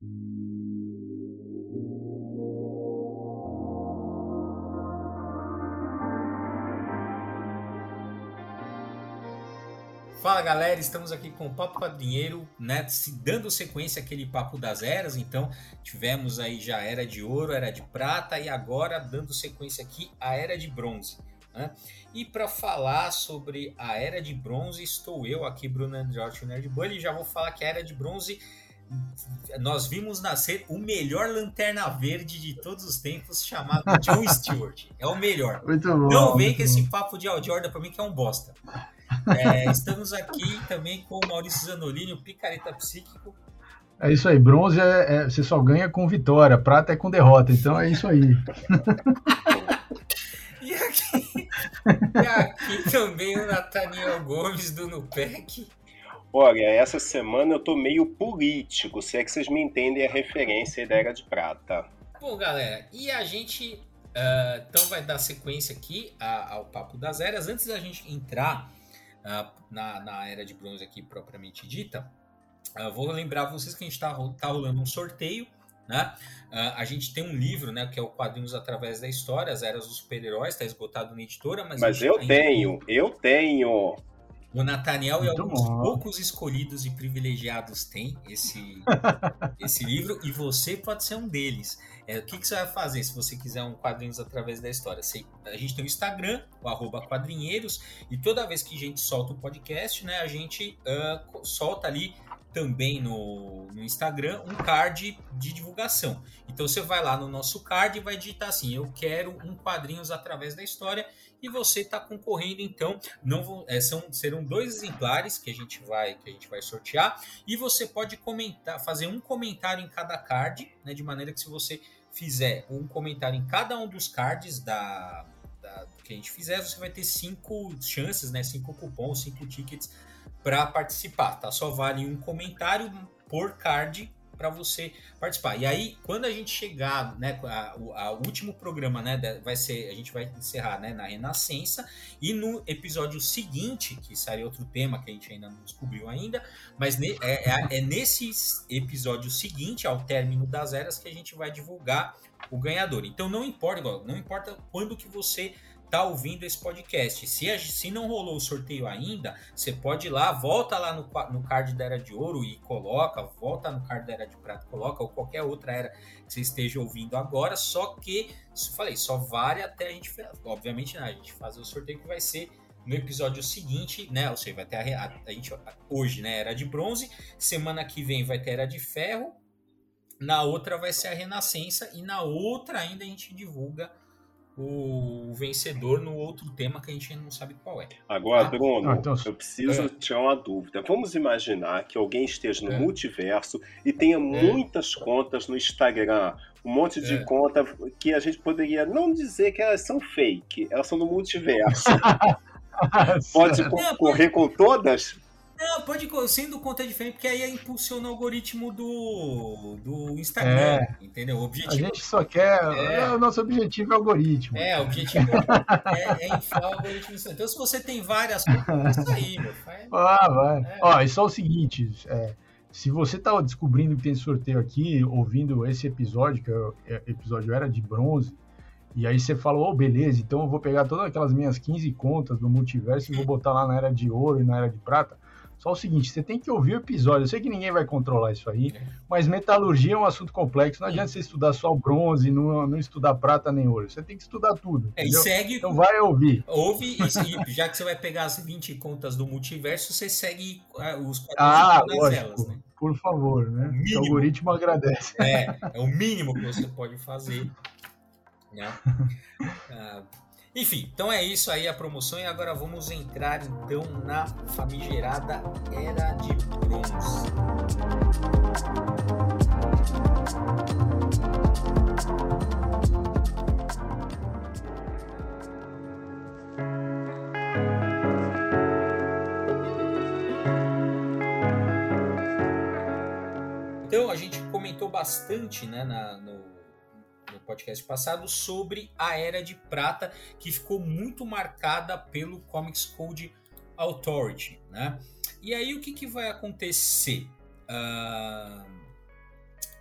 Fala galera, estamos aqui com o Papo Quadrinheiro, né? Se dando sequência àquele papo das eras, então tivemos aí já Era de Ouro, Era de Prata e agora dando sequência aqui a Era de Bronze. Né? E para falar sobre a Era de Bronze, estou eu aqui, Bruno Androtti, o Nerd Bunny, e já vou falar que a Era de Bronze nós vimos nascer o melhor lanterna verde de todos os tempos, chamado John Stewart. É o melhor. Muito bom. Não vem com esse papo de Jordan para mim que é um bosta. É, estamos aqui também com o Maurício Zanolini, o picareta psíquico. É isso aí, bronze é, é, você só ganha com vitória, prata é com derrota, então é isso aí. e, aqui, e aqui também o Nathaniel Gomes do Nupec. Olha, essa semana eu tô meio político, se é que vocês me entendem a referência da Era de Prata. Bom, galera, e a gente uh, então vai dar sequência aqui ao Papo das Eras. Antes da gente entrar na, na era de bronze aqui propriamente dita, uh, vou lembrar vocês que a gente está tá rolando um sorteio. Né? Uh, a gente tem um livro, né, que é o Quadrinhos Através da História, As Eras dos Super-Heróis, está esgotado na editora, mas, mas eu tenho, tem... eu tenho. O Nathaniel e alguns bom. poucos escolhidos e privilegiados têm esse, esse livro, e você pode ser um deles. É, o que, que, você vai fazer se você quiser um quadrinhos através da história? Você, a gente tem o Instagram, o arroba quadrinheiros, e toda vez que a gente solta o podcast, né, a gente uh, solta ali também no, no, Instagram um card de divulgação. Então você vai lá no nosso card e vai digitar assim: eu quero um quadrinhos através da história e você está concorrendo. Então não é, são serão dois exemplares que a gente vai que a gente vai sortear e você pode comentar, fazer um comentário em cada card, né, de maneira que se você fizer um comentário em cada um dos cards da, da, que a gente fizer, você vai ter cinco chances, né? Cinco cupons, cinco tickets para participar, tá? Só vale um comentário por card para você participar. E aí, quando a gente chegar, né, a, último programa, né, vai ser, a gente vai encerrar, né, na Renascença e no episódio seguinte, que sai outro tema que a gente ainda não descobriu ainda, mas ne, é, é, é nesse episódio seguinte, ao término das eras, que a gente vai divulgar o ganhador. Então não importa, não importa quando que você tá ouvindo esse podcast. Se, a, se não rolou o sorteio ainda, você pode ir lá, volta lá no, no card da Era de Ouro e coloca, volta no card da Era de Prata, coloca, ou qualquer outra era que você esteja ouvindo agora, só que, falei, só vale até a gente, obviamente, né, a gente fazer o sorteio que vai ser no episódio seguinte, né, ou seja, vai ter a, a, a gente, hoje, né, Era de Bronze, semana que vem vai ter Era de Ferro, na outra vai ser a Renascença, e na outra ainda a gente divulga o vencedor no outro tema que a gente não sabe qual é. Agora, ah, Bruno, ah, então... eu preciso é. tirar uma dúvida. Vamos imaginar que alguém esteja no é. multiverso e tenha é. muitas contas no Instagram, um monte de é. conta que a gente poderia não dizer que elas são fake, elas são no multiverso. Pode concorrer com todas? Não, pode sendo conta diferente, porque aí impulsiona o algoritmo do, do Instagram, é, entendeu? O objetivo, a gente só quer. É, o nosso objetivo é o algoritmo. É, o objetivo é, é inflar o algoritmo. Então, se você tem várias contas, isso aí, meu. Faz, ah, vai. É. Ó, e só o seguinte: é, se você está descobrindo que tem sorteio aqui, ouvindo esse episódio, que é, é episódio era de bronze, e aí você fala, oh, beleza, então eu vou pegar todas aquelas minhas 15 contas do multiverso e vou botar lá na era de ouro e na era de prata só o seguinte, você tem que ouvir o episódio. Eu sei que ninguém vai controlar isso aí, é. mas metalurgia é um assunto complexo. Não adianta você estudar só o bronze, não, não estudar prata nem ouro. Você tem que estudar tudo. É, e segue. Então vai ouvir. Ouve e já que você vai pegar as 20 contas do multiverso, você segue uh, os ah, lógico, elas, né? Por favor, né? O, o algoritmo agradece. É, é o mínimo que você pode fazer. Né? Uh, Enfim, então é isso aí a promoção e agora vamos entrar então na famigerada Era de Bronze. Então a gente comentou bastante né, na, no, podcast passado sobre a Era de Prata, que ficou muito marcada pelo Comics Code Authority, né? E aí o que, que vai acontecer? Uh,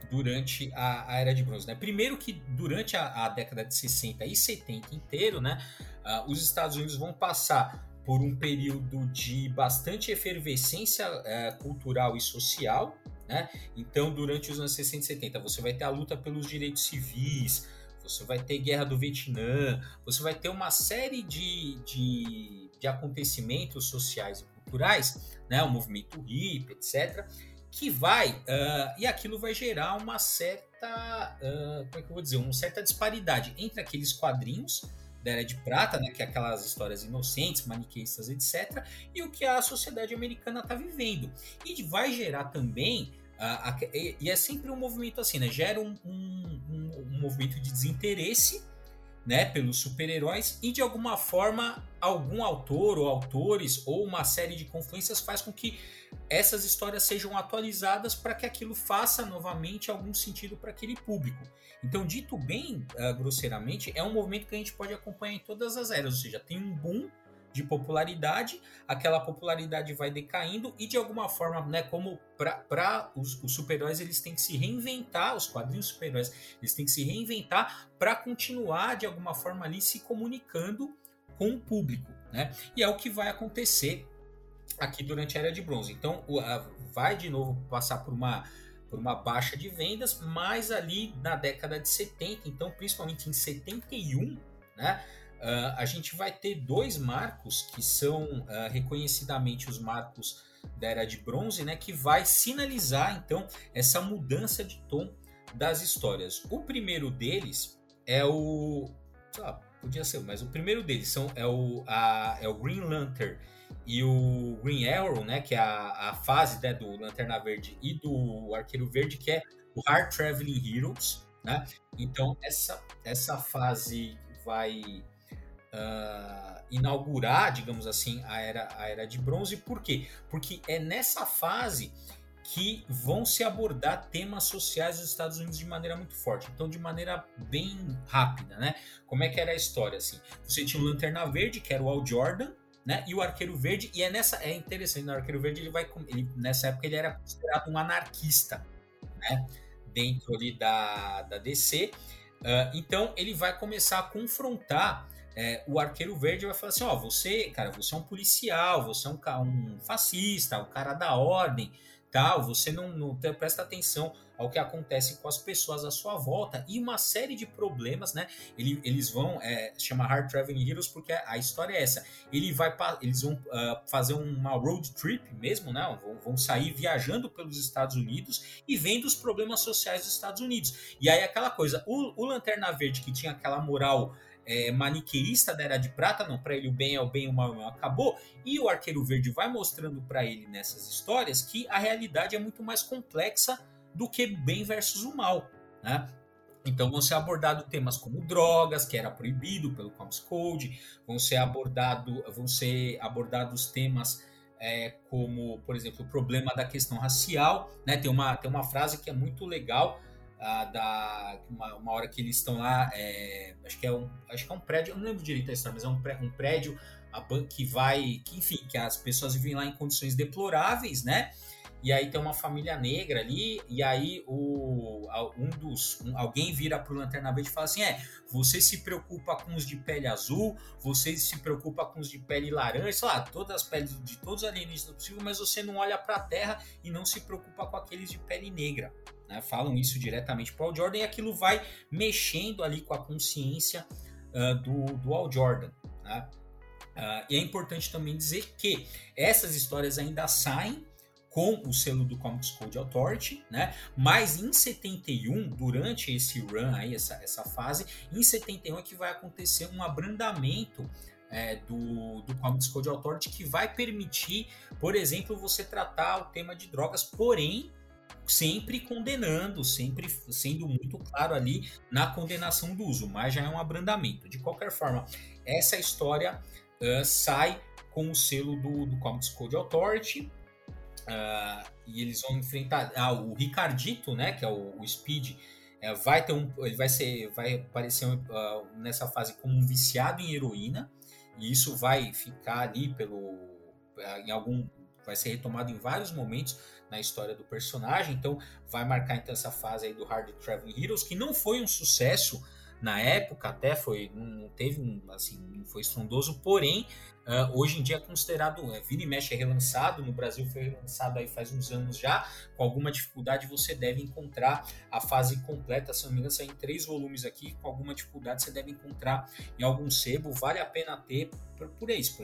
durante a, a, Era de Bronze. Né? Primeiro que durante a, a, década de 60 e 70 inteiro, né, uh, os Estados Unidos vão passar por um período de bastante efervescência uh, cultural e social. Né? Então, durante os anos 60 e 70, você vai ter a luta pelos direitos civis, você vai ter guerra do Vietnã, você vai ter uma série de, de, de acontecimentos sociais e culturais, né? o movimento hip, etc., que vai, uh, e aquilo vai gerar uma certa, uh, como é que eu vou dizer, uma certa disparidade entre aqueles quadrinhos da Era de Prata, né, que é aquelas histórias inocentes, maniqueístas, etc., e o que a sociedade americana está vivendo. E vai gerar também Uh, e é sempre um movimento assim, né? Gera um, um, um, um movimento de desinteresse né, pelos super-heróis e de alguma forma algum autor ou autores ou uma série de confluências faz com que essas histórias sejam atualizadas para que aquilo faça novamente algum sentido para aquele público. Então, dito bem uh, grosseiramente, é um movimento que a gente pode acompanhar em todas as eras, ou seja, tem um boom de popularidade, aquela popularidade vai decaindo e de alguma forma, né, como para os, os super-heróis eles têm que se reinventar, os quadrinhos super-heróis eles têm que se reinventar para continuar de alguma forma ali se comunicando com o público, né? E é o que vai acontecer aqui durante a Era de Bronze. Então, vai de novo passar por uma por uma baixa de vendas, mas ali na década de 70, então principalmente em 71, né? Uh, a gente vai ter dois marcos que são uh, reconhecidamente os marcos da Era de Bronze, né? Que vai sinalizar então essa mudança de tom das histórias. O primeiro deles é o, lá, podia ser, mas o primeiro deles são é o a, é o Green Lantern e o Green Arrow, né, que é a, a fase né, do Lanterna Verde e do Arqueiro Verde, que é o Hard Traveling Heroes, né? Então essa essa fase vai uh, inaugurar, digamos assim, a era a era de bronze. Por quê? Porque é nessa fase que vão se abordar temas sociais dos Estados Unidos de maneira muito forte. Então, de maneira bem rápida, né? Como é que era a história assim? Você tinha o Lanterna Verde, que era o Al Jordan, né? E o Arqueiro Verde, e é nessa é interessante, no Arqueiro Verde ele vai ele, nessa época ele era considerado um anarquista, né? Dentro ali da, da DC. Uh, ah, então ele vai começar a confrontar é, o Arqueiro Verde vai falar assim: ó, você, cara, você é um policial, você é um, um fascista, um cara da ordem, tal, você não, não presta atenção ao que acontece com as pessoas à sua volta e uma série de problemas, né? Ele, eles vão é, chama Hard Traveling Heroes porque a história é essa. Ele vai eles vão uh, fazer uma road trip mesmo, né? Vão, vão, sair viajando pelos Estados Unidos e vendo os problemas sociais dos Estados Unidos. E aí aquela coisa, o, o Lanterna Verde que tinha aquela moral é, maniqueísta da Era de Prata, não, para ele o bem é o bem, o mal, é o mal acabou. E o Arqueiro Verde vai mostrando para ele nessas histórias que a realidade é muito mais complexa do que bem versus o mal, né? Então vão ser abordados temas como drogas, que era proibido pelo Comics Code, vão ser abordado, vão ser abordados temas é, como, por exemplo, o problema da questão racial, né? Tem uma, tem uma frase que é muito legal, da uma, uma, hora que eles estão lá, é, acho que é um, acho que é um prédio, eu não lembro direito a história, mas é um, pré, um prédio que vai, que enfim, que as pessoas vivem lá em condições deploráveis, né? E aí tem uma família negra ali, e aí o, um dos. Um, alguém vira pro Lanterna Verde e fala assim: é, você se preocupa com os de pele azul, você se preocupa com os de pele laranja, sei lá, todas as peles de todos os alienígenas possível, mas você não olha para a Terra e não se preocupa com aqueles de pele negra. Né? Falam isso diretamente para o Al Jordan e aquilo vai mexendo ali com a consciência uh, do, do Al Jordan. Né? Uh, e é importante também dizer que essas histórias ainda saem com o selo do Comics Code Authority, né? Mas em 71, durante esse run aí, essa, essa fase, em 71 é que vai acontecer um abrandamento é, do, do Comics Code Authority que vai permitir, por exemplo, você tratar o tema de drogas, porém sempre condenando, sempre sendo muito claro ali na condenação do uso, mas já é um abrandamento. De qualquer forma, essa história uh, sai com o selo do, do Comics Code Authority, Uh, e eles vão enfrentar ah, o Ricardito, né, que é o, o Speed, é, vai ter um, ele vai ser, vai aparecer uh, nessa fase como um viciado em heroína e isso vai ficar ali pelo, uh, em algum, vai ser retomado em vários momentos na história do personagem. Então, vai marcar então essa fase aí do Hard Traveling Heroes, que não foi um sucesso na época, até foi, não teve um, assim, não foi estrondoso, porém, uh, hoje em dia é considerado, é, vira e é relançado, no Brasil foi relançado aí faz uns anos já, com alguma dificuldade você deve encontrar a fase completa, se não me em três volumes aqui, com alguma dificuldade você deve encontrar em algum sebo, vale a pena ter por, por isso,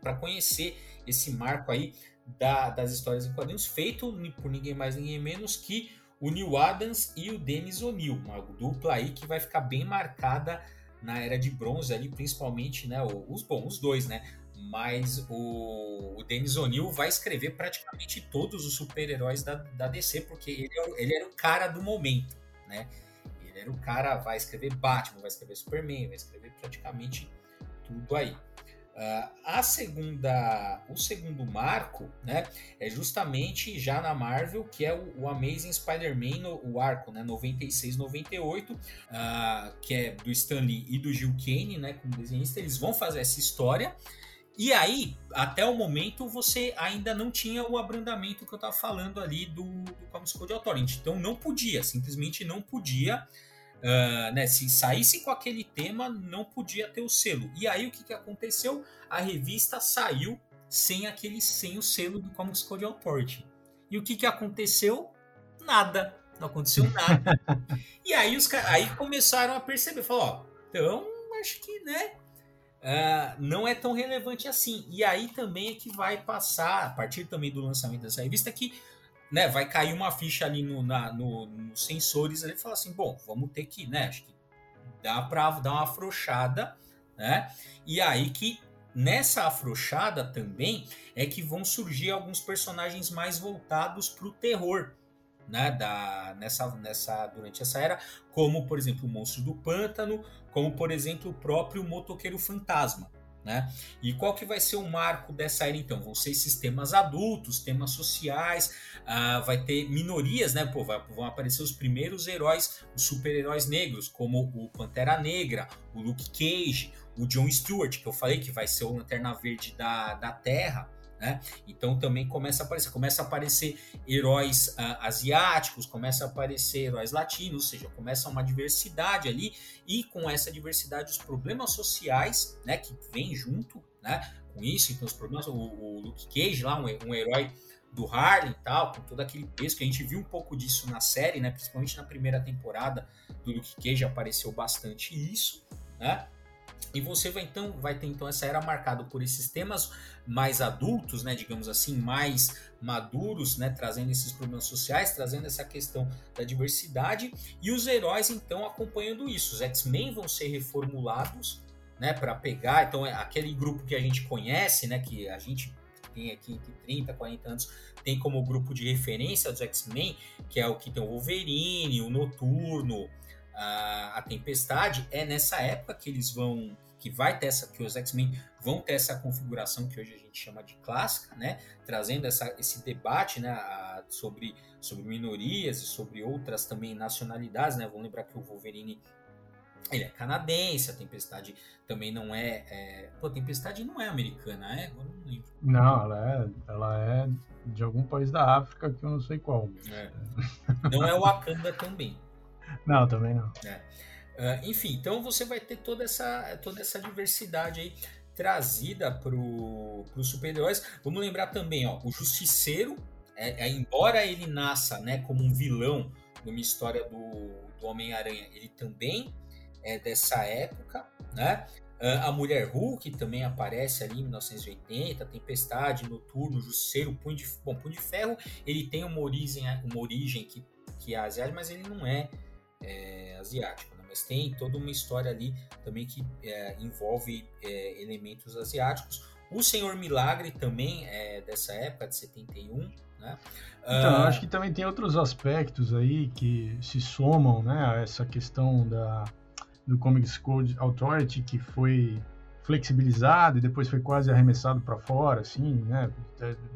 para conhecer esse marco aí da, das histórias em quadrinhos, feito por ninguém mais, ninguém menos que o Neil Adams e o Dennis O'Neill, uma dupla aí que vai ficar bem marcada na era de bronze ali, principalmente, né, os bons, os dois, né, mas o, o Dennis O'Neill vai escrever praticamente todos os super-heróis da, da DC, porque ele, é ele era o cara do momento, né, ele era o cara, vai escrever Batman, vai escrever Superman, vai escrever praticamente tudo aí. Uh, a segunda, o segundo marco, né, é justamente já na Marvel, que é o, o Amazing Spider-Man, o arco, né, 96-98, uh, que é do Stan Lee e do Gil Kane, né, como desenhista, eles vão fazer essa história. E aí, até o momento, você ainda não tinha o abrandamento que eu estava falando ali do, do Comics Code Authority. Então não podia, simplesmente não podia Uh, né, se saísse com aquele tema, não podia ter o selo. E aí o que, que aconteceu? A revista saiu sem aquele sem o selo do Comics Code Authority. E o que, que aconteceu? Nada. Não aconteceu nada. e aí os aí começaram a perceber, falou, ó, então acho que, né, uh, não é tão relevante assim. E aí também é que vai passar, a partir também do lançamento dessa revista, que né, vai cair uma ficha ali no, na, no, nos sensores ele fala assim, bom, vamos ter que, né, acho que dá para dar uma afrouxada, né? E aí que nessa afrouxada também é que vão surgir alguns personagens mais voltados para o terror, né, da, nessa, nessa, durante essa era, como por exemplo o Monstro do Pântano, como por exemplo o próprio Motoqueiro Fantasma, né? E qual que vai ser o marco dessa era então? Vão ser sistemas adultos, temas sociais, uh, vai ter minorias, né? Pô, vai, vão aparecer os primeiros heróis, os super-heróis negros, como o Pantera Negra, o Luke Cage, o John Stewart, que eu falei que vai ser o Lanterna Verde da, da Terra, né? Então também começa a aparecer, começa a aparecer heróis uh, asiáticos, começa a aparecer heróis latinos, ou seja, começa uma diversidade ali e com essa diversidade os problemas sociais, né, que vem junto, né, com isso, então os problemas, o, o Luke Cage lá, um, um herói do Harlem e tal, com todo aquele peso que a gente viu um pouco disso na série, né, principalmente na primeira temporada do Luke Cage apareceu bastante isso, né? E você vai então vai ter então essa era marcada por esses temas mais adultos, né, digamos assim, mais maduros, né, trazendo esses problemas sociais, trazendo essa questão da diversidade e os heróis então acompanhando isso. Os X-Men vão ser reformulados, né, para pegar, então é aquele grupo que a gente conhece, né, que a gente tem aqui entre 30 40 anos, tem como grupo de referência dos X-Men, que é o que tem o Wolverine, o Noturno, a, a Tempestade, é nessa época que eles vão que vai ter essa, que os X-Men vão ter essa configuração que hoje a gente chama de clássica, né? Trazendo essa, esse debate, né? A, sobre, sobre minorias e sobre outras também nacionalidades, né? Vamos lembrar que o Wolverine ele é canadense, a Tempestade também não é, é... Pô, a Tempestade não é americana, é? Agora não lembro. Não, ela é, ela é de algum país da África que eu não sei qual. É. Não é o Wakanda também. Não, também não. É. Uh, enfim, então você vai ter toda essa, toda essa diversidade aí trazida para os super-heróis. Vamos lembrar também, ó, o Justiceiro, é, é, embora ele nasça né, como um vilão numa história do, do Homem-Aranha, ele também é dessa época, né? Uh, a Mulher Hulk também aparece ali em 1980, Tempestade, Noturno, Justiceiro, Punho de, bom, Punho de Ferro, ele tem uma origem, uma origem que, que é asiática, mas ele não é, é asiático mas tem toda uma história ali também que é, envolve é, elementos asiáticos. O Senhor Milagre também é dessa época, de 71, né? Então, uh... acho que também tem outros aspectos aí que se somam, né, a essa questão da, do Comics Code Authority, que foi flexibilizado e depois foi quase arremessado para fora, assim, né,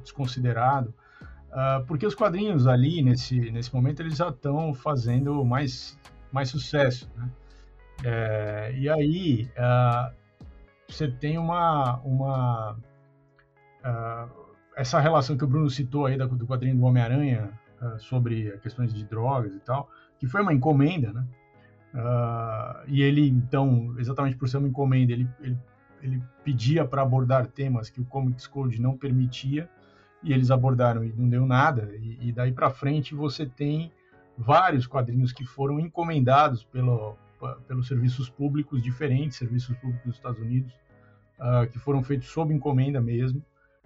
desconsiderado. Uh, porque os quadrinhos ali, nesse, nesse momento, eles já estão fazendo mais mais sucesso. Né? É, e aí uh, você tem uma, uma uh, essa relação que o Bruno citou aí do quadrinho do Homem-Aranha uh, sobre questões de drogas e tal, que foi uma encomenda, né? E ele, então, exatamente por ser uma encomenda, ele, ele, ele pedia para abordar temas que o Comics Code não permitia, e eles abordaram e não deu nada. E, e daí para frente você tem vários quadrinhos que foram encomendados pelo, pelos serviços públicos diferentes, serviços públicos dos Estados Unidos, uh, que foram feitos sob encomenda mesmo,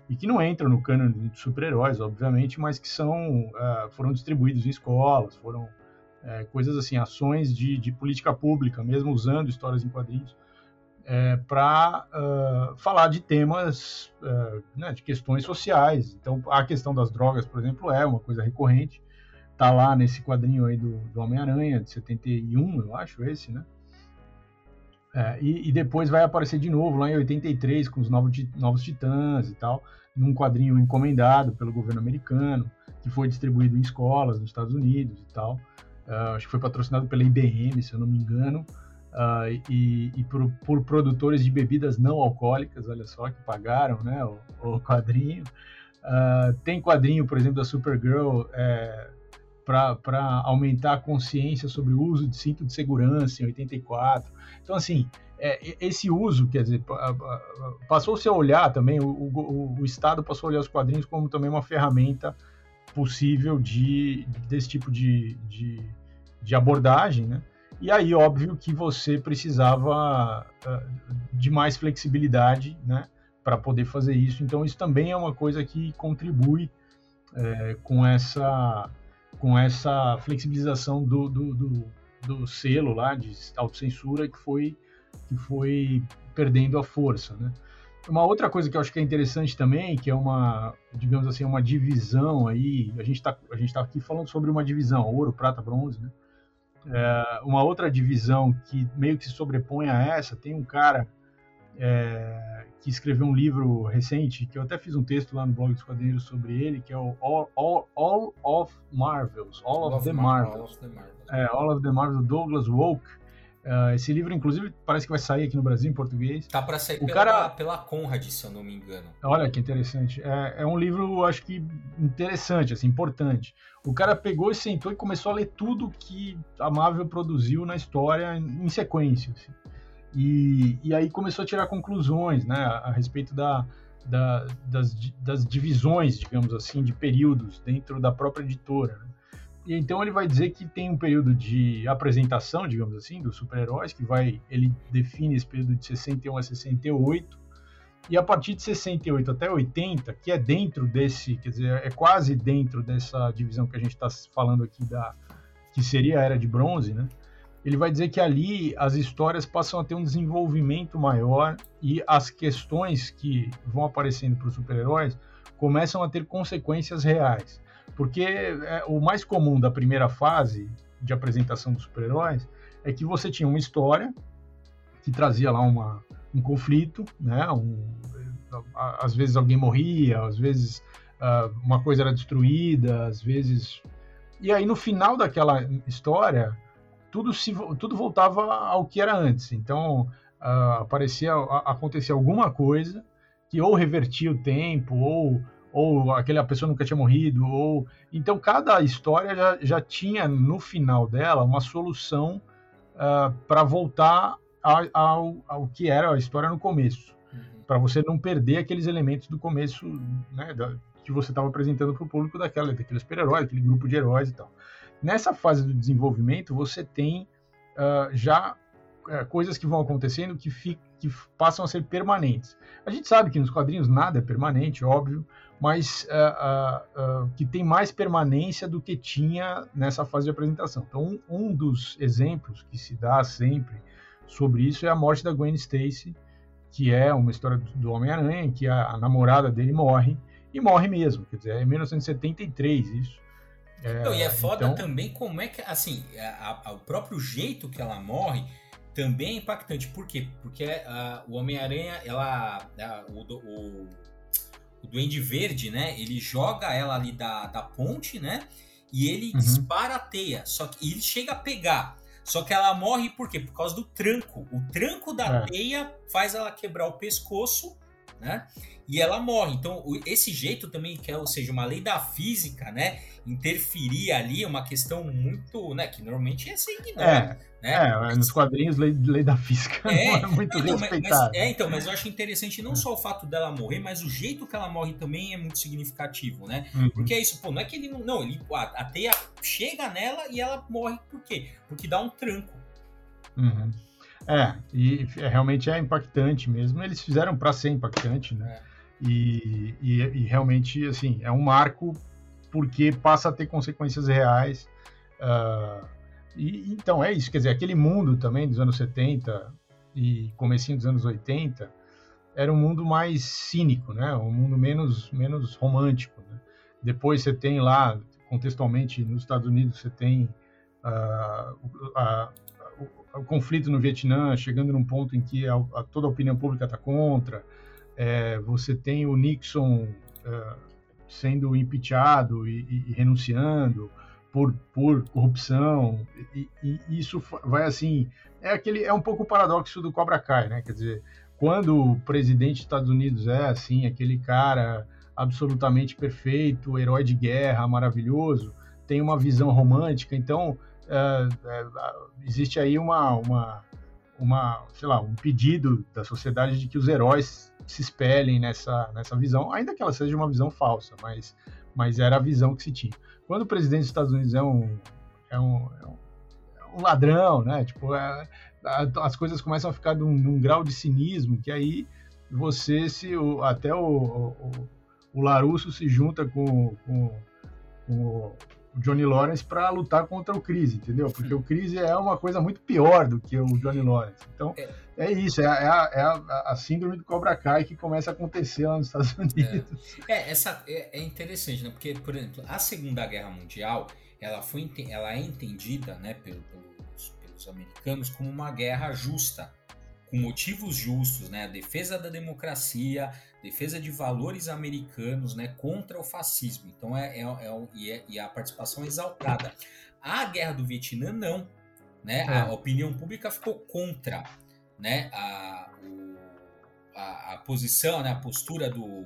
e que não entram no cânone de super-heróis, obviamente, mas que são, uh, foram distribuídos em escolas, foram uh, coisas assim, ações de, de, política pública, mesmo usando histórias em quadrinhos, é, para uh, falar de temas, né, de questões sociais. Então, a questão das drogas, por exemplo, é uma coisa recorrente, tá lá nesse quadrinho aí do, do Homem-Aranha, de 71, eu acho, esse, né? É, e, e, depois vai aparecer de novo lá em 83 com os novos, novos Titãs e tal, num quadrinho encomendado pelo governo americano, que foi distribuído em escolas nos Estados Unidos e tal. Uh, acho que foi patrocinado pela IBM, se eu não me engano, uh, e, e por, por, produtores de bebidas não alcoólicas, olha só, que pagaram né, o, o quadrinho. Uh, tem quadrinho, por exemplo, da Supergirl. É, para aumentar a consciência sobre o uso de cinto de segurança em 84. Então, assim, é, esse uso, quer dizer, passou-se a olhar também, o, o, o, Estado passou a olhar os quadrinhos como também uma ferramenta possível de, desse tipo de, de, de abordagem, né? E aí, óbvio que você precisava de mais flexibilidade, né, para poder fazer isso. Então, isso também é uma coisa que contribui é, com essa com essa flexibilização do, do, do, do selo lá de autocensura que foi, que foi perdendo a força, né? Uma outra coisa que eu acho que é interessante também, que é uma, digamos assim, uma divisão aí, a gente está tá aqui falando sobre uma divisão, ouro, prata, bronze, né? É, uma outra divisão que meio que se sobrepõe a essa, tem um cara é, que escreveu um livro recente, que eu até fiz um texto lá no blog dos quadrinhos sobre ele, que é o All, All, All of Marvels, All, All of, the Marvels. All of the Marvels. É, All of the Marvels, Douglas Woke. Uh, esse livro, inclusive, parece que vai sair aqui no Brasil em português. Tá para sair o pela, cara... pela Conrad, se eu não me engano. Olha que interessante. É, é um livro, acho que interessante, assim, importante. O cara pegou e sentou e começou a ler tudo que a Marvel produziu na história em sequência. Assim. E, e aí começou a tirar conclusões né, a, respeito da, da, das, das, divisões, digamos assim, de períodos dentro da própria editora. Né? E então ele vai dizer que tem um período de apresentação, digamos assim, dos super-heróis, que vai, ele define esse período de 61 a 68, e a partir de 68 até 80, que é dentro desse, quer dizer, é quase dentro dessa divisão que a gente está falando aqui da que seria a era de bronze, né? ele vai dizer que ali as histórias passam a ter um desenvolvimento maior e as questões que vão aparecendo para os super-heróis começam a ter consequências reais. Porque é, o mais comum da primeira fase de apresentação dos super-heróis é que você tinha uma história que trazia lá uma, um conflito, né? Um, às vezes alguém morria, às vezes uh, uma coisa era destruída, às vezes. E aí no final daquela história tudo, se, tudo voltava ao que era antes. Então, uh, aparecia, acontecia alguma coisa que ou revertia o tempo, ou, ou aquela pessoa nunca tinha morrido, ou... Então, cada história já, já tinha, no final dela, uma solução uh, ah, para voltar ao, ao que era a história no começo. Uhum. Para você não perder aqueles elementos do começo, né, da, que você estava apresentando para o público daquela, daquele super-herói, aquele grupo de heróis e tal. Nessa fase do desenvolvimento, você tem uh, já uh, coisas que vão acontecendo que, que passam a ser permanentes. A gente sabe que nos quadrinhos nada é permanente, óbvio, mas uh, que tem mais permanência do que tinha nessa fase de apresentação. Então, um, um dos exemplos que se dá sempre sobre isso é a morte da Gwen Stacy, que é uma história do Homem-Aranha, que a, a, namorada dele morre, e morre mesmo, quer dizer, é 1973 isso. É, Não, e é foda então... também como é que, assim, a, a, o próprio jeito que ela morre também é impactante. Por quê? Porque a, o Homem-Aranha, ela. A, o, o, o Duende Verde, né? Ele joga ela ali da, da ponte, né? E ele uhum. dispara a teia. Só que ele chega a pegar. Só que ela morre por quê? Por causa do tranco. O tranco da é. teia faz ela quebrar o pescoço né? E ela morre. Então, esse jeito também, que é, ou seja, uma lei da física, né? Interferir ali é uma questão muito, né? Que normalmente é ser ignorada. É, né? é nos quadrinhos, lei, lei da física é, não é muito então, respeitada. Mas, é, então, mas eu acho interessante não só o fato dela morrer, mas o jeito que ela morre também é muito significativo, né? Uhum. Porque é isso, pô, não é que ele não. Não, ele, a, a teia chega nela e ela morre por quê? Porque dá um tranco. Uhum. É, e realmente é impactante mesmo. Eles fizeram para ser impactante, né? É. E, e, e, realmente, assim, é um marco porque passa a ter consequências reais. Uh, e, então, é isso. Quer dizer, aquele mundo também dos anos 70 e comecinho dos anos 80 era um mundo mais cínico, né? Um mundo menos, menos romântico. Né? Depois você tem lá, contextualmente, nos Estados Unidos, você tem uh, a, o conflito no Vietnã chegando num ponto em que a, a, toda a opinião pública está contra, é, você tem o Nixon é, sendo impeachado e, e, e, renunciando por, por corrupção, e, e, isso vai assim, é aquele é um pouco o paradoxo do Cobra Kai, né? Quer dizer, quando o presidente dos Estados Unidos é assim, aquele cara absolutamente perfeito, herói de guerra, maravilhoso, tem uma visão romântica, então é, é, existe aí uma, uma, uma, sei lá, um pedido da sociedade de que os heróis se espelhem nessa, nessa visão, ainda que ela seja uma visão falsa, mas, mas era a visão que se tinha. Quando o presidente dos Estados Unidos é um, é um, é um, é um ladrão, né? Tipo, é, as coisas começam a ficar num, num, grau de cinismo que aí você se até o, o, o Larusso se junta com, com, com o Johnny Lawrence para lutar contra o Chris, entendeu? Porque o Chris é uma coisa muito pior do que o Johnny Lawrence. Então, é, é isso, é, a, é, a, é a, síndrome do Cobra Kai que começa a acontecer lá nos Estados Unidos. É, é essa, é, é, interessante, né? Porque, por exemplo, a Segunda Guerra Mundial, ela, foi, ela é entendida né, pelos, pelos americanos como uma guerra justa, com motivos justos, né? A defesa da democracia, defesa de valores americanos né, contra o fascismo. Então, é, é, é, e, é, e a participação é exaltada. A guerra do Vietnã, não. Né? A é. opinião pública ficou contra né, a, a, a, posição, né, a postura do,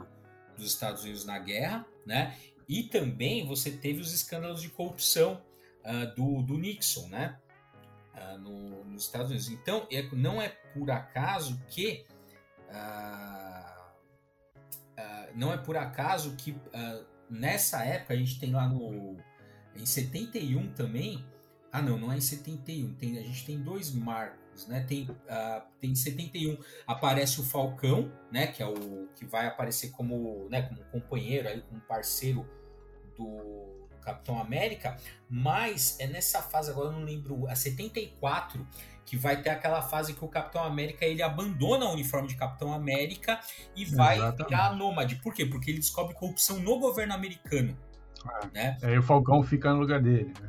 dos Estados Unidos na guerra. Né? E também você teve os escândalos de corrupção uh, do, do Nixon né? Uh, no, nos Estados Unidos. Então, é, não é por acaso que. Uh, uh, não é por acaso que uh, nessa época a gente tem lá no. Em 71 também. Ah, não, não é em 71. Tem, a gente tem dois marcos, né? Tem, uh, tem em 71 aparece o Falcão, né? Que é o que vai aparecer como, né, como companheiro, aí, como parceiro do Capitão América. Mas é nessa fase, agora eu não lembro, a 74 que vai ter aquela fase que o Capitão América ele abandona o uniforme de Capitão América e vai Exatamente. virar nômade. Por quê? Porque ele descobre corrupção no governo americano. Ah, né? Aí o Falcão fica no lugar dele, né?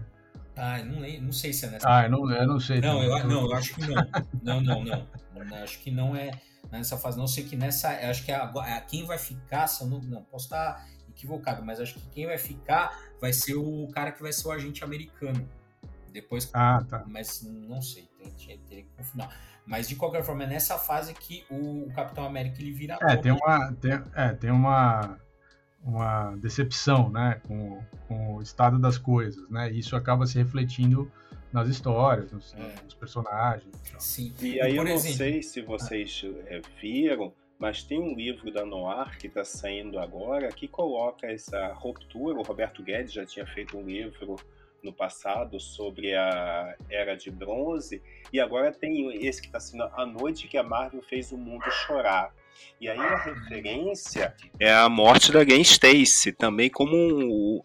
Ah, não, não sei se é nessa. Ah, eu não, eu não sei. Não, eu, não, eu acho que não. Não, não, não. acho que não é nessa fase. Não sei que nessa. Acho que a, a, quem vai ficar, se eu não, não posso estar equivocado, mas acho que quem vai ficar vai ser o cara que vai ser o agente americano. Depois. Ah, tá. Mas não sei teria que confirmar. Mas de qualquer forma, é nessa fase que o, Capitão América ele vira. É, tem uma, tem, é, tem uma, uma decepção, né, com, com o estado das coisas, né? E isso acaba se refletindo nas histórias, nos, é. nos personagens. Sim. E aí eu não exemplo, sei se vocês é, viram, mas tem um livro da Noir que está saindo agora que coloca essa ruptura. O Roberto Guedes já tinha feito um livro no passado sobre a Era de Bronze, e agora tem esse que está sendo A Noite que a Marvel fez o mundo chorar. E aí a referência é a morte da Gwen Stacy, também como um,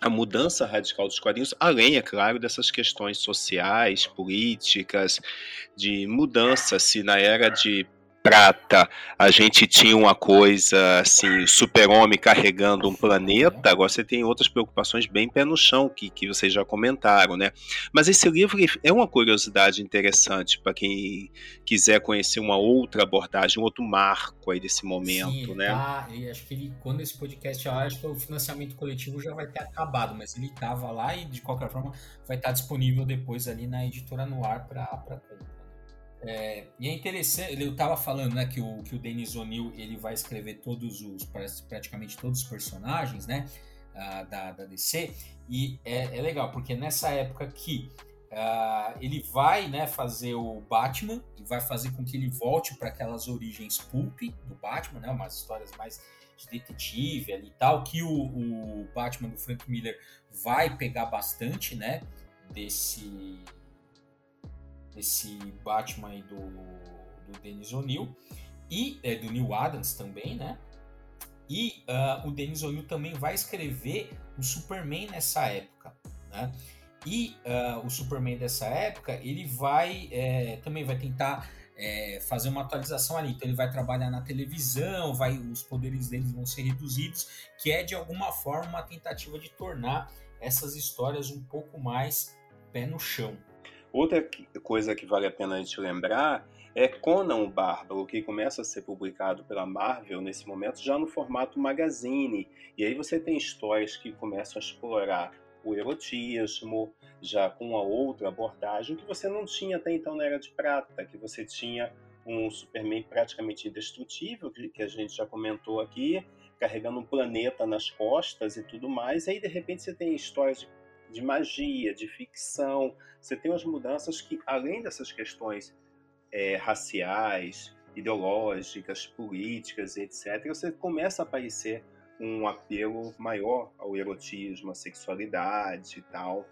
a mudança radical dos quadrinhos, além, é claro, dessas questões sociais, políticas, de mudança, se na era de prata, a gente tinha uma coisa assim, super-homem carregando um planeta, agora você tem outras preocupações bem pé no chão, que, que vocês já comentaram, né? Mas esse livro é uma curiosidade interessante para quem quiser conhecer uma outra abordagem, um outro marco aí desse momento, Sim, né? Tá, acho que ele, quando esse podcast, eu acho que o financiamento coletivo já vai ter acabado, mas ele estava lá e de qualquer forma vai estar disponível depois ali na editora no ar para compra. É, e é interessante, ele estava falando né, que o, que o Denis O'Neill ele vai escrever todos os, praticamente todos os personagens né, uh, da, da DC, e é, é, legal, porque nessa época que uh, ele vai né, fazer o Batman, e vai fazer com que ele volte para aquelas origens pulp do Batman, né, umas histórias mais de detetive ali e tal, que o, o Batman do Frank Miller vai pegar bastante, né, desse desse Batman aí do, do Dennis O'Neill e é, do Neil Adams também, né? E uh, o Dennis O'Neill também vai escrever o Superman nessa época, né? E uh, o Superman dessa época ele vai é, também vai tentar é, fazer uma atualização ali. Então ele vai trabalhar na televisão, vai os poderes deles vão ser reduzidos, que é de alguma forma uma tentativa de tornar essas histórias um pouco mais pé no chão, Outra coisa que vale a pena a gente lembrar é Conan o Bárbaro, que começa a ser publicado pela Marvel nesse momento já no formato magazine. E aí você tem histórias que começam a explorar o erotismo, já com uma outra abordagem que você não tinha até então na Era de Prata, que você tinha um Superman praticamente indestrutível, que a gente já comentou aqui, carregando um planeta nas costas e tudo mais. E aí, de repente, você tem histórias de de magia, de ficção. Você tem umas mudanças que, além dessas questões é, raciais, ideológicas, políticas, etc., você começa a aparecer um apelo maior ao erotismo, à sexualidade e tal.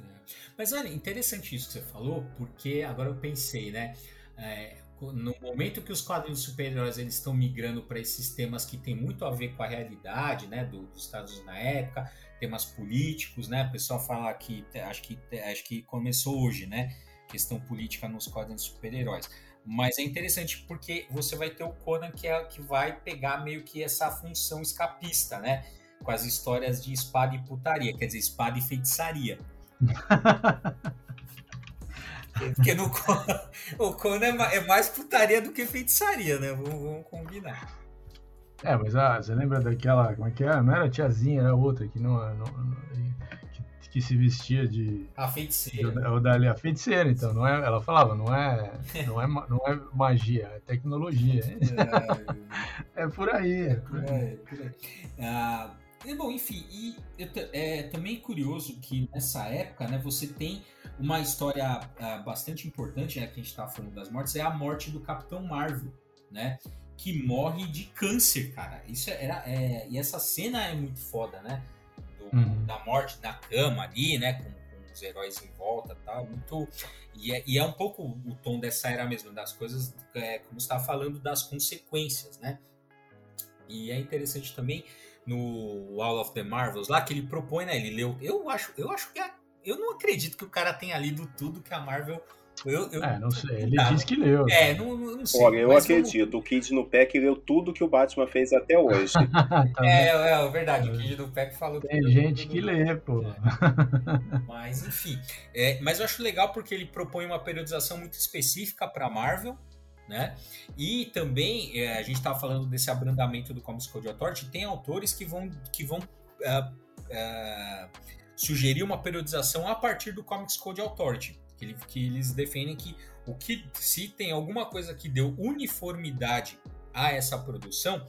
É. Mas olha, interessante isso que você falou, porque agora eu pensei, né? É, no momento que os quadrinhos super-heróis eles estão migrando para esses temas que tem muito a ver com a realidade, né, do, dos Estados Unidos na época, temas políticos, né? O pessoal fala que acho que acho que começou hoje, né? Questão política nos quadrinhos super-heróis. Mas é interessante porque você vai ter o Conan que é que vai pegar meio que essa função escapista, né? Com as histórias de espada e putaria, quer dizer, espada e feitiçaria. Porque no o Conan é, é mais putaria do que feitiçaria, né? Vamos, vamos combinar. É, mas ah, você lembra daquela. Como é que é? Não era a tiazinha, era outra que não. não, não que, que, se vestia de. A feiticeira. O dali, a feiticeira, então. Não é, ela falava, não é, não é, não é magia, é tecnologia. É, é por aí. É por aí. É, por aí. Ah, bom, enfim, e é também curioso que nessa época, né, você tem uma história ah, bastante importante, né, que a gente estava falando das mortes, é a morte do Capitão Marvel, né? que morre de câncer, cara. Isso era. É, e essa cena é muito foda, né? Do, uhum. Da morte na cama ali, né? Com, com os heróis em volta tal. Tá? Muito. E é, e é um pouco o tom dessa era mesmo, das coisas, é, como estava falando, das consequências, né? E é interessante também no All of the Marvels lá que ele propõe, né? Ele leu. Eu acho, eu acho que. Eu não acredito que o cara tenha lido tudo que a Marvel eu, eu, é, não sei. Ele tá. disse que leu. É, não, não sei. Olha, eu acredito. Como... O Kid no Pack leu tudo que o Batman fez até hoje. tá é, é, é, verdade. O Kid no Pack falou Tem que gente que lê, pô. É. Mas, enfim. É, mas eu acho legal porque ele propõe uma periodização muito específica para Marvel. Né? E também é, a gente estava falando desse abrandamento do Comics Code Authority. Tem autores que vão, que vão uh, uh, sugerir uma periodização a partir do Comics Code Authority que, ele, que eles defendem que o que se tem alguma coisa que deu uniformidade a essa produção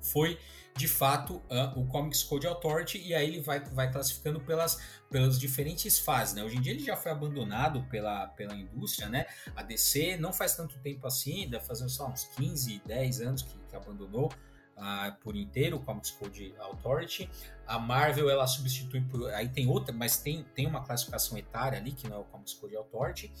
foi de fato o Comics Code Authority e aí ele vai, vai classificando pelas, pelas diferentes fases, né? Hoje em dia ele já foi abandonado pela, pela indústria, né? A DC não faz tanto tempo assim, deve fazer só uns 15, 10 anos que, que abandonou por inteiro Comics Code Authority. A Marvel ela substitui por. Aí tem outra, mas tem, tem uma classificação etária ali, que não é o Comics Code Authority.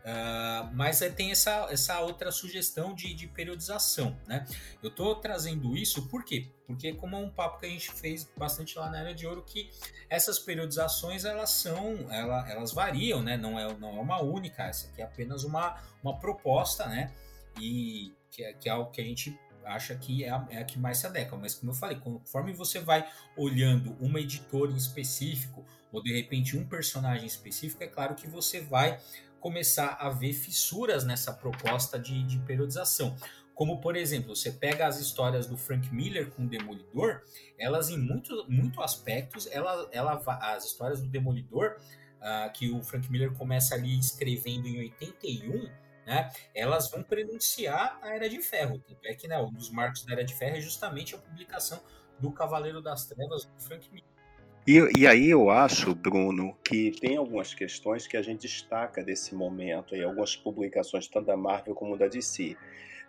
Uh, mas aí tem essa, essa outra sugestão de, de periodização, né? Eu estou trazendo isso por quê? Porque como é um papo que a gente fez bastante lá na Era de Ouro, que essas periodizações elas são, ela, elas variam, né? Não é, não é uma única, essa aqui é apenas uma, uma proposta, né? E que é, que é algo que a gente acha que é a, é a, que mais se adequa. Mas como eu falei, conforme você vai olhando uma editora em específico, ou de repente um personagem específico, é claro que você vai começar a ver fissuras nessa proposta de, de periodização. Como, por exemplo, você pega as histórias do Frank Miller com o Demolidor, elas em muitos muito aspectos, ela, ela, as histórias do Demolidor, uh, que o Frank Miller começa ali escrevendo em 81, né, elas vão prenunciar a Era de Ferro. É que né, um dos marcos da Era de Ferro é justamente a publicação do Cavaleiro das Trevas do Frank Miller. E, e, aí eu acho, Bruno, que tem algumas questões que a gente destaca desse momento, e algumas publicações, tanto da Marvel como da DC.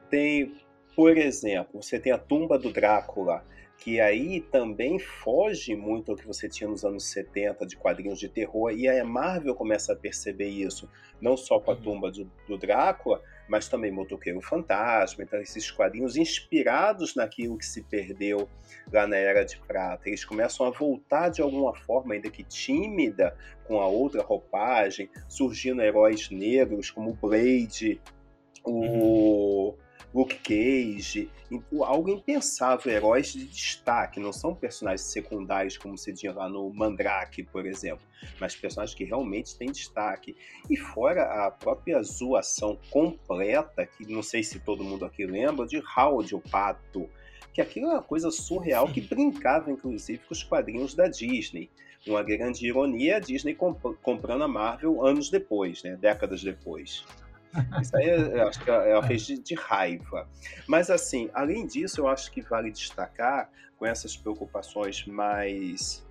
Tem, por exemplo, você tem a tumba do Drácula, que aí também foge muito ao que você tinha nos anos 70 de quadrinhos de terror, e a Marvel começa a perceber isso, não só com a uhum. tumba do, do Drácula, mas também Motoqueiro Fantasma, então esses quadrinhos inspirados naquilo que se perdeu lá na Era de Prata, eles começam a voltar de alguma forma, ainda que tímida, com a outra roupagem, surgindo heróis negros como Blade, o... Uhum Luke Cage, algo impensável, heróis de destaque, não são personagens secundários como se tinha lá no Mandrake, por exemplo, mas personagens que realmente têm destaque. E fora a própria zoação completa, que não sei se todo mundo aqui lembra, de Howard o Pato, que aquilo é uma coisa surreal que brincava inclusive com os quadrinhos da Disney. Uma grande ironia, a Disney comp comprando a Marvel anos depois, né, décadas depois. Isso aí eu acho que ela fez de, de, raiva. Mas, assim, além disso, eu acho que vale destacar, com essas preocupações mais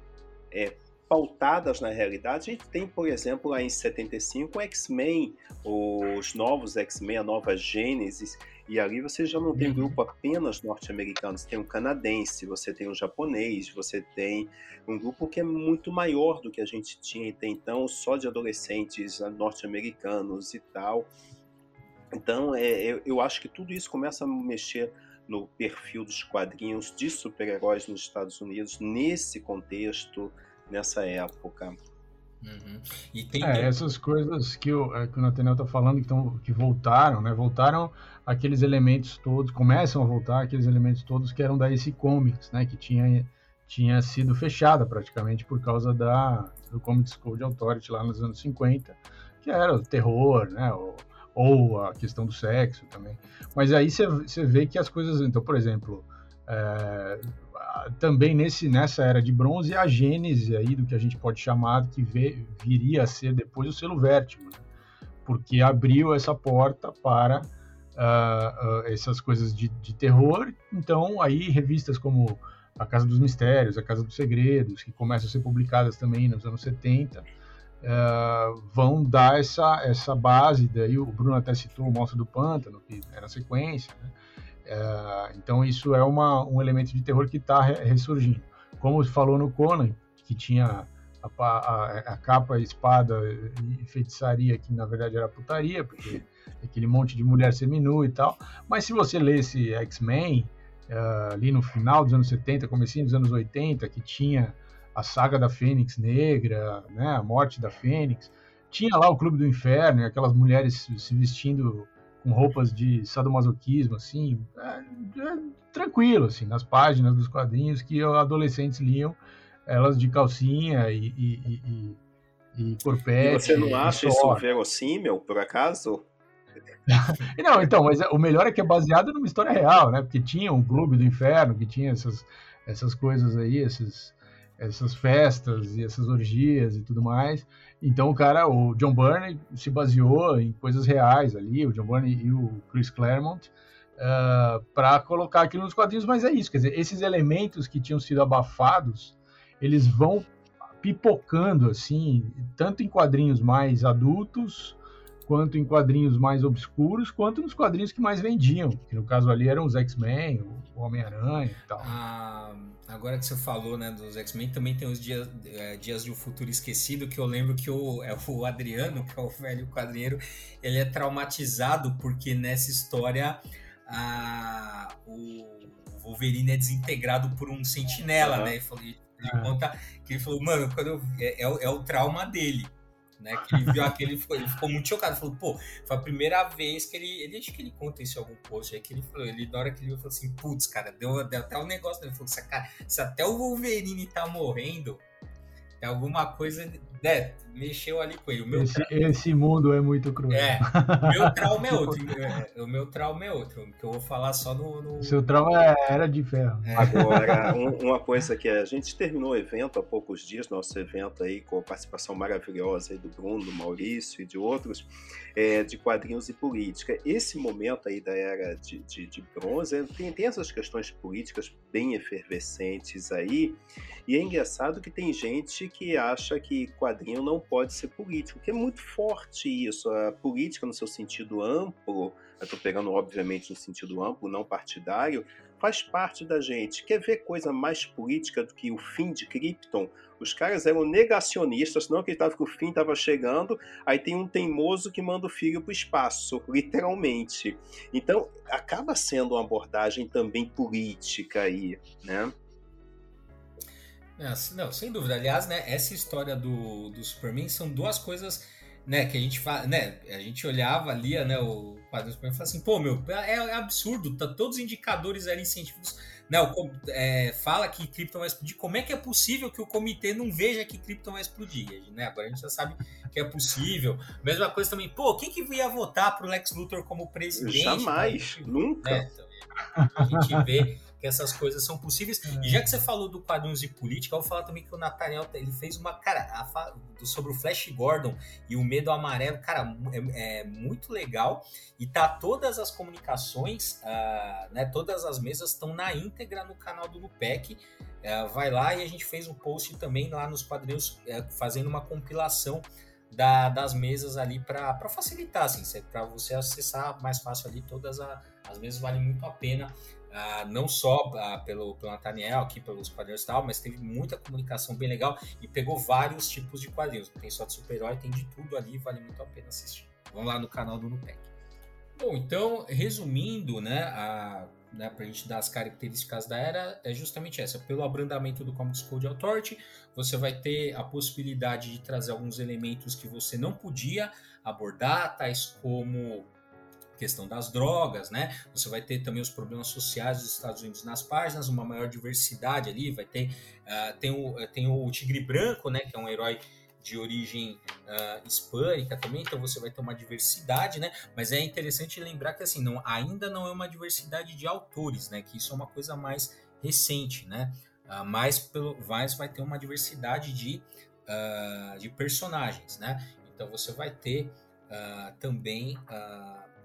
é, pautadas na realidade, a gente tem, por exemplo, lá em 75, o X-Men, os novos X-Men, a nova Gênesis, e ali você já não tem um uhum. grupo apenas norte-americano, você tem um canadense, você tem um japonês, você tem um grupo que é muito maior do que a gente tinha até então, só de adolescentes norte-americanos e tal. Então, é, eu acho que tudo isso começa a mexer no perfil dos quadrinhos de super-heróis nos Estados Unidos nesse contexto, nessa época. Uhum. E tem, é, essas coisas que o, é, que o Nathaniel está falando que, tão, que voltaram, né? Voltaram aqueles elementos todos, começam a voltar aqueles elementos todos que eram da AC Comics, né? Que tinha, tinha sido fechada praticamente por causa da, do Comics Code Authority lá nos anos 50, que era o terror, né? O, ou a questão do sexo também. Mas aí você vê que as coisas, então, por exemplo, é, também nesse, nessa era de bronze, a gênese aí do que a gente pode chamar, que vê, viria a ser depois o selo Vértigo, né? porque abriu essa porta para uh, uh, essas coisas de, de, terror. Então, aí revistas como A Casa dos Mistérios, A Casa dos Segredos, que começam a ser publicadas também nos anos 70, uh, vão dar essa, essa base. Daí o Bruno até citou o Monstro do Pântano, que era a sequência, né? É, então isso é uma, um elemento de terror que está ressurgindo. Como falou no Conan, que tinha a, a, a, capa, a espada e feitiçaria, que na verdade era putaria, porque aquele monte de mulher seminua e tal. Mas se você lesse X-Men, uh, ali no final dos anos 70, comecinho dos anos 80, que tinha a saga da Fênix Negra, né, a morte da Fênix, tinha lá o Clube do Inferno, aquelas mulheres se vestindo com roupas de sadomasoquismo, assim, é, é, tranquilo, assim, nas páginas dos quadrinhos que adolescentes liam, elas de calcinha e, e, e, e corpete. E você não acha isso verossímil, por acaso? não, então, mas o melhor é que é baseado numa história real, né? Porque tinha um clube do inferno que tinha essas, essas coisas aí, esses, essas festas e essas orgias e tudo mais. Então o cara, o John Byrne se baseou em coisas reais ali, o John Byrne e o Chris Claremont, uh, ah, para colocar aquilo nos quadrinhos, mas é isso, quer dizer, esses elementos que tinham sido abafados, eles vão pipocando assim, tanto em quadrinhos mais adultos, quanto em quadrinhos mais obscuros, quanto nos quadrinhos que mais vendiam, que no caso ali eram os X-Men, o Homem-Aranha e tal. Ah, agora que você falou né, dos X-Men, também tem os dias, é, dias de um futuro esquecido, que eu lembro que o, é o Adriano, que é o velho quadrinheiro, ele é traumatizado porque nessa história a, o Wolverine é desintegrado por um sentinela, uhum. né? Ele, falou, ele uhum. conta que ele falou, mano, quando eu, é, é, é o trauma dele né? Que ele viu aquele, ficou, ele ficou muito chocado. Falou, pô, foi a primeira vez que ele. Ele acho que ele conta isso em algum post aí que ele falou. Ele, na hora que ele viu, falou assim: putz, cara, deu, deu até um negócio. Ele falou: cara, se até o Wolverine tá morrendo, tem alguma coisa né, mexeu ali com ele. O meu esse, esse mundo é muito cruel. É, o meu trauma é outro. É, o meu trauma é outro, que eu vou falar só no. no... Seu trauma é, era de ferro. É. Agora, um, uma coisa que a gente terminou o evento há poucos dias, nosso evento aí, com a participação maravilhosa aí do Bruno, do Maurício e de outros, é, de quadrinhos e política. Esse momento aí da era de, de, de bronze tem, tem essas questões políticas bem efervescentes aí, e é engraçado que tem gente que acha que quadrinho não pode ser político, que é muito forte isso. A política, no seu sentido amplo, estou pegando, obviamente, no sentido amplo, não partidário, faz parte da gente. Quer ver coisa mais política do que o fim de Krypton? Os caras eram negacionistas, não acreditavam que o fim estava chegando, aí tem um teimoso que manda o filho para o espaço, literalmente. Então, acaba sendo uma abordagem também política aí, né? Não, sem dúvida. Aliás, né, essa história do, do Superman são duas coisas né, que a gente fala, né, a gente olhava ali, né, o quadro do Superman e falava assim, pô, meu, é, é, absurdo, tá todos os indicadores ali científicos, né, o, é, fala que Krypton vai explodir, como é que é possível que o comitê não veja que Krypton vai explodir, né, agora a gente já sabe que é possível, mesma coisa também, pô, quem que ia votar pro Lex Luthor como presidente? Jamais, nunca. Né, então, a gente vê que essas coisas são possíveis. E já que você falou do quadrinhos de política, eu vou falar também que o Nathaniel ele fez uma cara a, sobre o Flash Gordon e o medo amarelo, cara, é, é muito legal. E tá todas as comunicações, uh, né? Todas as mesas estão na íntegra no canal do Lupec. Uh, vai lá e a gente fez um post também lá nos quadrinhos, uh, fazendo uma compilação da, das mesas ali para facilitar, assim, para você acessar mais fácil ali todas a, as mesas, vale muito a pena. Não só pelo, pelo Nathaniel, aqui pelos quadrinhos e tal, mas teve muita comunicação bem legal e pegou vários tipos de quadrinhos. Tem só de super-herói, tem de tudo ali, vale muito a pena assistir. Vamos lá no canal do Nupec. Bom, então, resumindo, né, a, né, para a gente dar as características da era, é justamente essa. Pelo abrandamento do Comics Code Authority, você vai ter a possibilidade de trazer alguns elementos que você não podia abordar, tais como questão das drogas, né? Você vai ter também os problemas sociais dos Estados Unidos nas páginas, uma maior diversidade ali, vai ter uh, tem, o, tem o Tigre Branco, né? Que é um herói de origem uh, hispânica também, então você vai ter uma diversidade, né? Mas é interessante lembrar que assim, não, ainda não é uma diversidade de autores, né? Que isso é uma coisa mais recente, né? Uh, pelo mais vai ter uma diversidade de, uh, de personagens, né? Então você vai ter também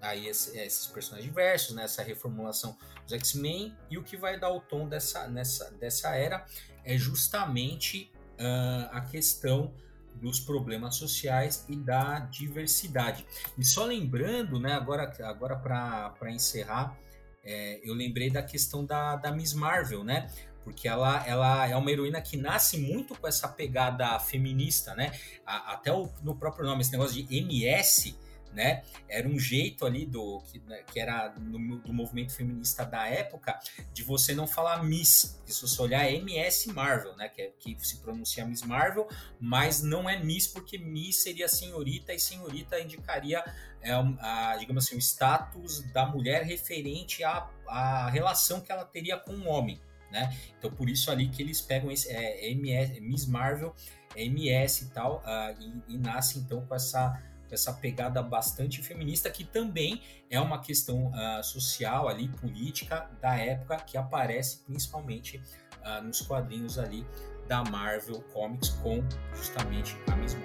aí esses personagens diversos, né, essa reformulação dos X-Men, e o que vai dar o tom dessa, nessa, dessa era é justamente uh, a questão dos problemas sociais e da diversidade. E só lembrando, né, agora, agora para encerrar, é, eu lembrei da questão da, da Miss Marvel, né? Porque ela, ela é uma heroína que nasce muito com essa pegada feminista, né? A, até o, no próprio nome, esse negócio de MS, né? Era um jeito ali do que, né, que era no, do movimento feminista da época de você não falar Miss, se você olhar MS Marvel, né? Que, é, que se pronuncia Miss Marvel, mas não é Miss porque Miss seria senhorita e senhorita indicaria é, a, digamos assim, o status da mulher referente à, à relação que ela teria com o homem. Né? Então por isso ali que eles pegam esse é, MS, Miss Marvel, MS e tal, uh, e, e nasce então com essa essa pegada bastante feminista, que também é uma questão uh, social ali, política da época, que aparece principalmente uh, nos quadrinhos ali da Marvel Comics com justamente a mesma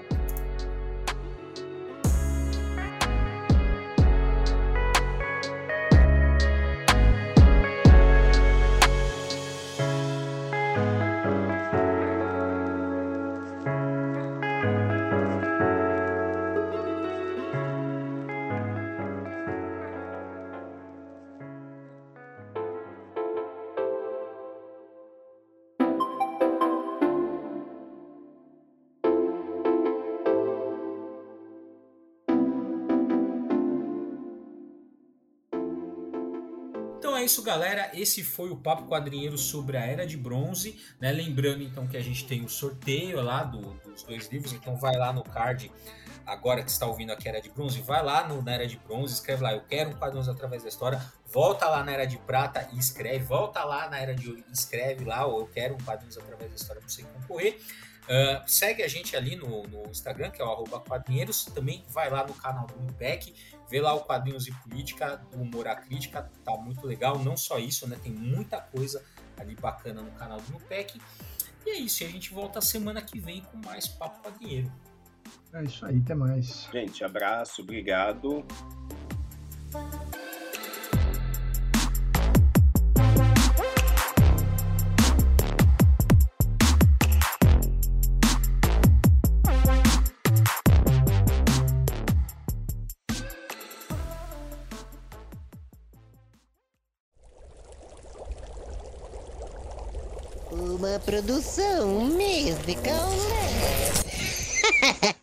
é isso, galera. Esse foi o Papo Quadrinheiro sobre a Era de Bronze. Né? Lembrando, então, que a gente tem o sorteio lá do, dos dois livros. Então, vai lá no card, agora que está ouvindo aqui a Era de Bronze, vai lá no, na Era de Bronze, escreve lá, eu quero um quadrinhos através da história. Volta lá na Era de Prata e escreve. Volta lá na Era de Ouro e escreve lá, ou eu quero um quadrinhos através da história para você concorrer. Uh, segue a gente ali no, no Instagram, que é o arroba quadrinheiros. Também vai lá no canal do IPEC, vê lá o Quadrinhos e Política do Humor à Crítica, tá muito legal. Não só isso, né? Tem muita coisa ali bacana no canal do IPEC. E é isso, e a gente volta semana que vem com mais Papo Quadrinheiro. É isso aí, até mais. Gente, abraço, obrigado. Produção musical.